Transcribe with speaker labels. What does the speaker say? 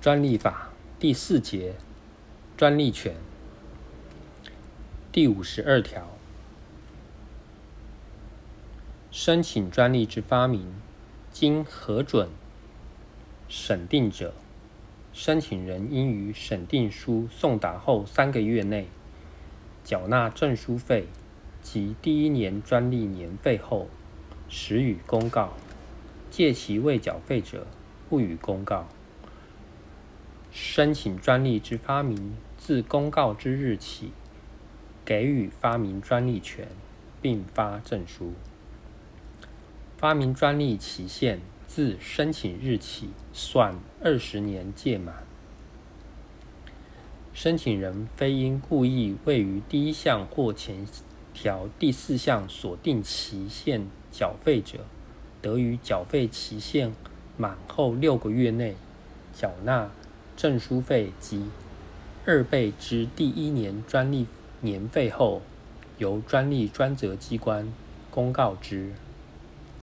Speaker 1: 专利法第四节专利权第五十二条，申请专利之发明，经核准审定者，申请人应于审定书送达后三个月内，缴纳证书费及第一年专利年费后，时予公告；届期未缴费者，不予公告。申请专利之发明，自公告之日起，给予发明专利权，并发证书。发明专利期限自申请日起算二十年届满。申请人非因故意未于第一项或前条第四项所定期限缴费者，得于缴费期限满后六个月内缴纳。证书费及二倍之第一年专利年费后，由专利专责机关公告之。